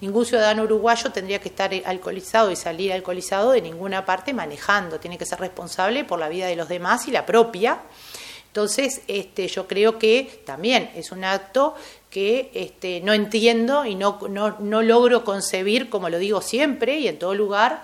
ningún ciudadano uruguayo tendría que estar alcoholizado y salir alcoholizado de ninguna parte manejando, tiene que ser responsable por la vida de los demás y la propia. Entonces, este, yo creo que también es un acto que este, no entiendo y no, no, no logro concebir, como lo digo siempre y en todo lugar,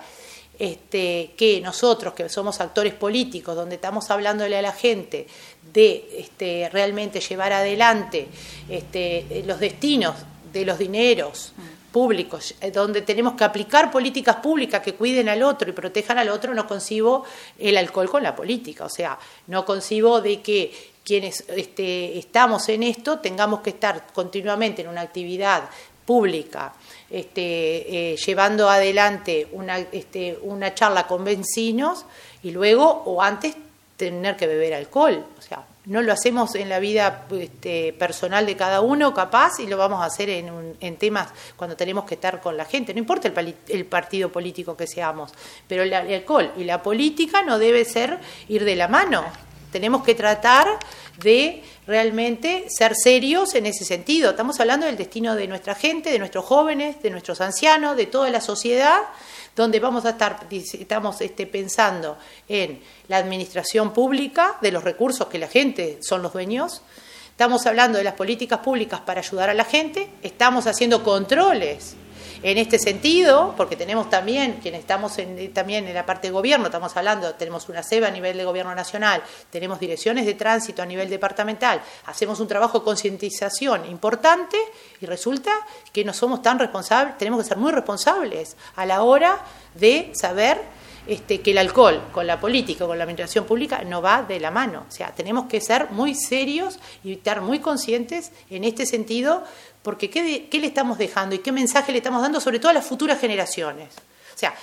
este, que nosotros, que somos actores políticos, donde estamos hablándole a la gente de este, realmente llevar adelante este, los destinos de los dineros públicos, eh, donde tenemos que aplicar políticas públicas que cuiden al otro y protejan al otro, no concibo el alcohol con la política. O sea, no concibo de que quienes este, estamos en esto tengamos que estar continuamente en una actividad pública, este, eh, llevando adelante una, este, una charla con vecinos y luego o antes tener que beber alcohol. O sea, no lo hacemos en la vida este, personal de cada uno, capaz, y lo vamos a hacer en, en temas cuando tenemos que estar con la gente. No importa el, el partido político que seamos, pero el alcohol y la política no debe ser ir de la mano. Tenemos que tratar de realmente ser serios en ese sentido. Estamos hablando del destino de nuestra gente, de nuestros jóvenes, de nuestros ancianos, de toda la sociedad donde vamos a estar, estamos este, pensando en la administración pública, de los recursos que la gente son los dueños, estamos hablando de las políticas públicas para ayudar a la gente, estamos haciendo controles en este sentido, porque tenemos también, quienes estamos en, también en la parte de gobierno, estamos hablando, tenemos una SEBA a nivel de gobierno nacional, tenemos direcciones de tránsito a nivel departamental, hacemos un trabajo de concientización importante y resulta que no somos tan responsables, tenemos que ser muy responsables a la hora de saber este, que el alcohol con la política, con la administración pública, no va de la mano. O sea, tenemos que ser muy serios y estar muy conscientes en este sentido, porque ¿qué, ¿qué, le estamos dejando y qué mensaje le estamos dando sobre todo a las futuras generaciones? O sea,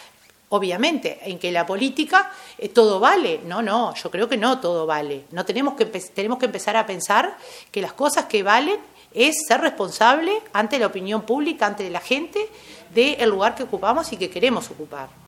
obviamente, en que la política eh, todo vale. No, no, yo creo que no todo vale. No tenemos que, tenemos que empezar a pensar que las cosas que valen es ser responsable ante la opinión pública, ante la gente, del lugar que ocupamos y que queremos ocupar.